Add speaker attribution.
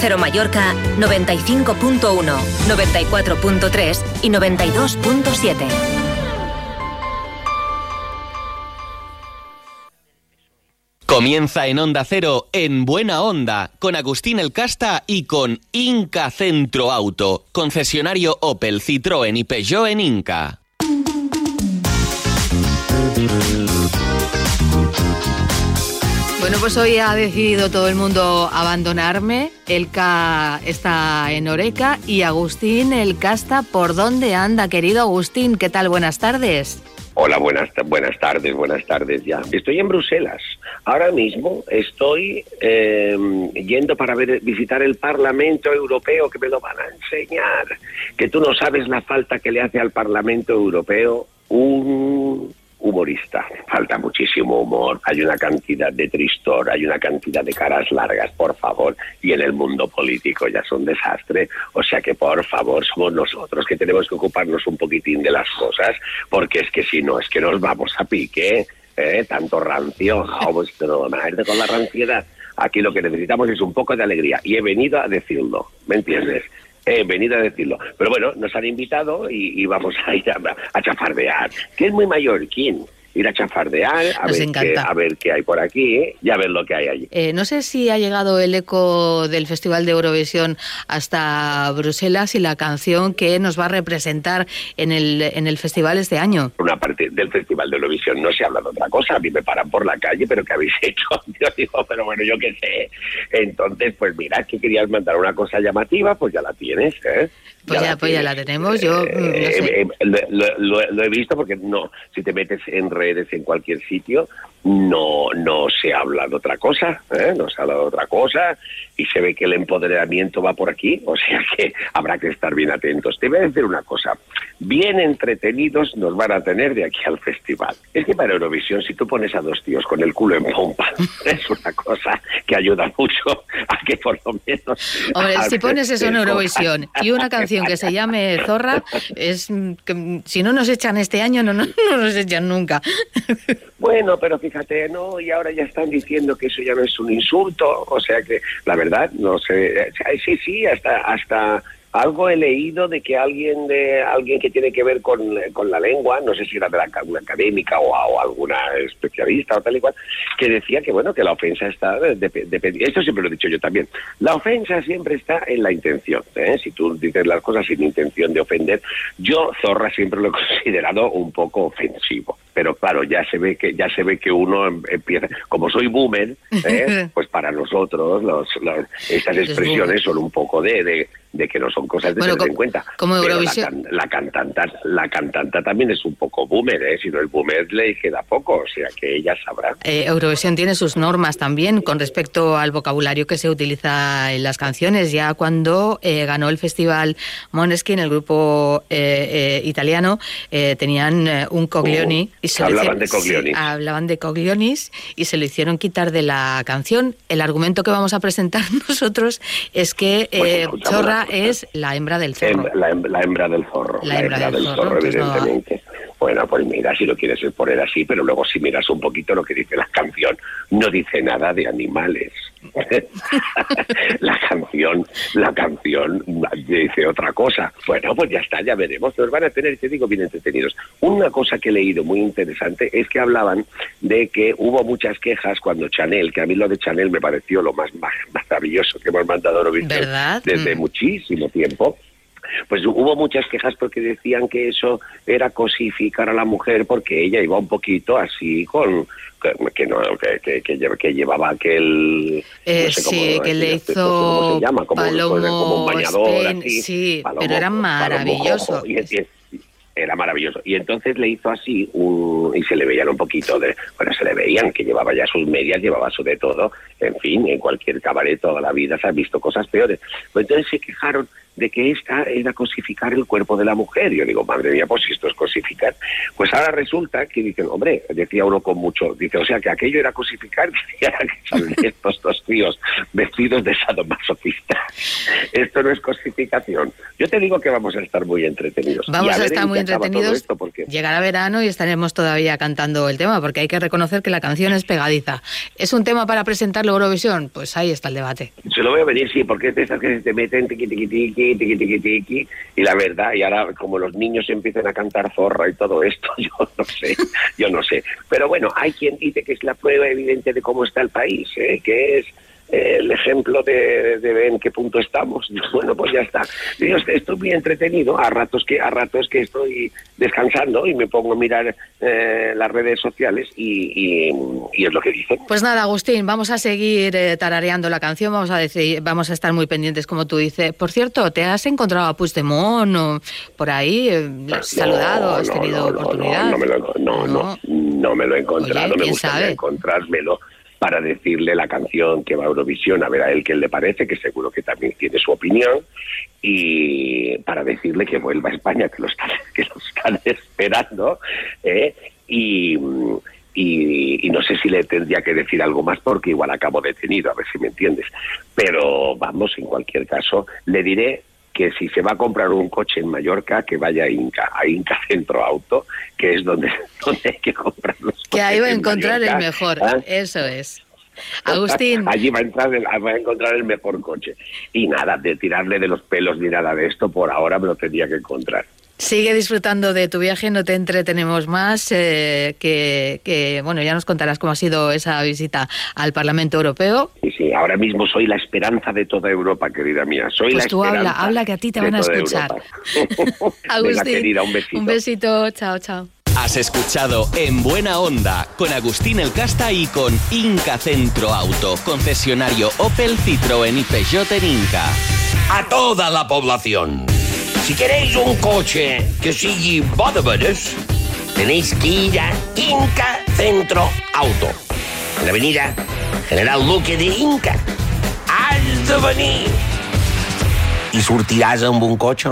Speaker 1: Cero Mallorca 95.1, 94.3 y 92.7.
Speaker 2: Comienza en Onda Cero, en Buena Onda, con Agustín El Casta y con Inca Centro Auto, concesionario Opel, Citroën y Peugeot en Inca.
Speaker 3: Bueno, pues hoy ha decidido todo el mundo abandonarme. Elka está en Oreca y Agustín El Casta, ¿por dónde anda, querido Agustín? ¿Qué tal? Buenas tardes.
Speaker 4: Hola, buenas, buenas tardes, buenas tardes ya. Estoy en Bruselas. Ahora mismo estoy eh, yendo para ver, visitar el Parlamento Europeo, que me lo van a enseñar. Que tú no sabes la falta que le hace al Parlamento Europeo un humorista. Falta muchísimo humor, hay una cantidad de tristor, hay una cantidad de caras largas, por favor, y en el mundo político ya es un desastre. O sea que, por favor, somos nosotros que tenemos que ocuparnos un poquitín de las cosas, porque es que si no, es que nos vamos a pique. ¿eh? Tanto rancio, a vuestro con la ranciedad. Aquí lo que necesitamos es un poco de alegría y he venido a decirlo, ¿me entiendes? He venido a decirlo. Pero bueno, nos han invitado y, vamos a ir a, a chafardear. ¿Quién es muy mayor? Ir a chafardear, a, ver qué, a ver qué hay por aquí ¿eh? y a ver lo que hay allí.
Speaker 3: Eh, no sé si ha llegado el eco del Festival de Eurovisión hasta Bruselas y la canción que nos va a representar en el, en el festival este año.
Speaker 4: Una parte del Festival de Eurovisión no se habla de otra cosa, a mí me paran por la calle, pero ¿qué habéis hecho? Yo digo, pero bueno, yo qué sé. Entonces, pues mira, que querías mandar una cosa llamativa, pues ya la tienes, ¿eh?
Speaker 3: Pues ya, pues ya la tenemos. Yo mm, eh,
Speaker 4: lo, he visto porque no, si te metes en redes en cualquier sitio, no, no se habla de otra cosa, ¿eh? no se habla de otra cosa y se ve que el empoderamiento va por aquí, o sea que habrá que estar bien atentos. Te voy a decir una cosa, bien entretenidos nos van a tener de aquí al festival. Es que para Eurovisión, si tú pones a dos tíos con el culo en pompa, es una cosa que ayuda mucho a que por lo menos...
Speaker 3: Hombre, si pones eso en Eurovisión y una canción que se llame Zorra, es que si no nos echan este año, no, no, no nos echan nunca.
Speaker 4: Bueno, pero fíjate, ¿no? Y ahora ya están diciendo que eso ya no es un insulto, o sea que la verdad, no sé, sí, sí, hasta, hasta algo he leído de que alguien de alguien que tiene que ver con, con la lengua, no sé si era de la una académica o, alguna especialista o tal y cual, que decía que bueno que la ofensa está dependiendo. Esto siempre lo he dicho yo también. La ofensa siempre está en la intención. ¿eh? Si tú dices las cosas sin intención de ofender, yo zorra siempre lo he considerado un poco ofensivo. Pero claro, ya se ve que ya se ve que uno em, empieza, como soy boomer, ¿eh? pues para nosotros los, estas expresiones son un poco de de que no son cosas de tener en cuenta.
Speaker 3: Como
Speaker 4: Eurovisión. La, cantanta, la cantanta también es un poco boomer, ¿eh? si no el boomer le queda poco, o sea que ella sabrá.
Speaker 3: Eh, Eurovisión tiene sus normas también con respecto al vocabulario que se utiliza en las canciones. Ya cuando eh, ganó el festival Moneskin, el grupo eh, italiano, tenían un coglioni.
Speaker 4: Y se hablaban de coglioni.
Speaker 3: hablaban de coglionis y se lo hicieron quitar de la canción. El argumento que vamos a presentar nosotros es que Chorra es la hembra del zorro.
Speaker 4: La, hembra del zorro. La, hembra, del, zorro, evidentemente. Bueno, pues mira, si lo quieres poner así, pero luego si miras un poquito lo que dice la canción, no dice nada de animales. la canción, la canción dice otra cosa. Bueno, pues ya está, ya veremos. Nos van a tener, te digo, bien entretenidos. Una cosa que he leído muy interesante es que hablaban de que hubo muchas quejas cuando Chanel, que a mí lo de Chanel me pareció lo más, maravilloso que hemos mandado a
Speaker 3: ¿verdad?
Speaker 4: desde mm. muchísimo tiempo pues hubo muchas quejas porque decían que eso era cosificar a la mujer porque ella iba un poquito así con que no que, que, llevaba aquel
Speaker 3: eh, sí que le hizo
Speaker 4: como, como un bañador así,
Speaker 3: sí pero era maravilloso
Speaker 4: era maravilloso. Y entonces le hizo así un, y se le veían un poquito de, bueno, se le veían que llevaba ya sus medias, llevaba su de todo, en fin, en cualquier cabaret toda la vida se han visto cosas peores. Pues entonces se quejaron de que esta era cosificar el cuerpo de la mujer. Yo digo, madre mía, pues si esto es cosificar. Pues ahora resulta que dicen, hombre, decía uno con mucho, dice, o sea, que aquello era cosificar, que salen estos dos tíos vestidos de sadomasoquista. Esto no es cosificación. Yo te digo que vamos a estar muy entretenidos.
Speaker 3: Vamos a, estar muy entretenidos. Porque... Llegará verano y estaremos todavía cantando el tema, porque hay que reconocer que la canción es pegadiza. ¿Es un tema para presentarlo Eurovisión? Pues ahí está el debate.
Speaker 4: Se lo voy a venir, sí, porque es de esas que se te meten tiqui, tiqui, tiqui, y la verdad, y ahora como los niños empiezan a cantar zorra y todo esto, yo no sé, yo no sé. Pero bueno, hay quien dice que es la prueba evidente de cómo está el país, ¿eh? que es el ejemplo de, ver en qué punto estamos. Bueno, pues ya está. Yo estoy muy entretenido, a ratos que a ratos que estoy descansando y me pongo a mirar eh, las redes sociales y, es lo que dicen.
Speaker 3: Pues nada, Agustín, vamos a seguir eh, tarareando la canción, vamos a decir, vamos a estar muy pendientes, como tú dices. Por cierto, ¿te has encontrado a Puigdemont o por ahí? Eh, ¿Has saludado? ¿Has tenido oportunidad?
Speaker 4: No, me lo, no, me lo he encontrado, me gustaría encontrármelo para decirle la canción que va a Eurovisión, a ver a él qué le parece, que seguro que también tiene su opinión, y para decirle que vuelva a España, que lo están, que lo están esperando, ¿eh? y, y, no sé si le tendría que decir algo más porque igual acabo detenido, a ver si me entiendes. Pero vamos, en cualquier caso, le diré que si se va a comprar un coche en Mallorca, que vaya a Inca, a Inca Centro Auto, que es donde, donde hay que comprar los
Speaker 3: Que ahí va a encontrar el mejor, ¿Ah? eso es. Agustín.
Speaker 4: Allí va a, entrar va a encontrar el mejor coche. Y nada, de tirarle de los pelos ni nada de esto, por ahora me lo tendría que encontrar.
Speaker 3: Sigue disfrutando de tu viaje, no te entretenemos más, eh, que, bueno, ya nos contarás cómo ha sido esa visita al Parlamento Europeo.
Speaker 4: Sí, sí, ahora mismo soy la esperanza de toda Europa, querida mía. Soy
Speaker 3: pues
Speaker 4: la
Speaker 3: tú habla, habla que a ti te van a escuchar.
Speaker 4: Agustín, un besito.
Speaker 3: Un besito, chao, chao.
Speaker 2: Has escuchado En Buena Onda con Agustín El Casta y con Inca Centro Auto, concesionario Opel, Citroën y Peugeot en Inca.
Speaker 5: A toda la población. Si queréis un coche que sigue de tenéis que ir a Inca Centro Auto, en la avenida General Luque de Inca. Has de venir i sortiràs amb un cotxe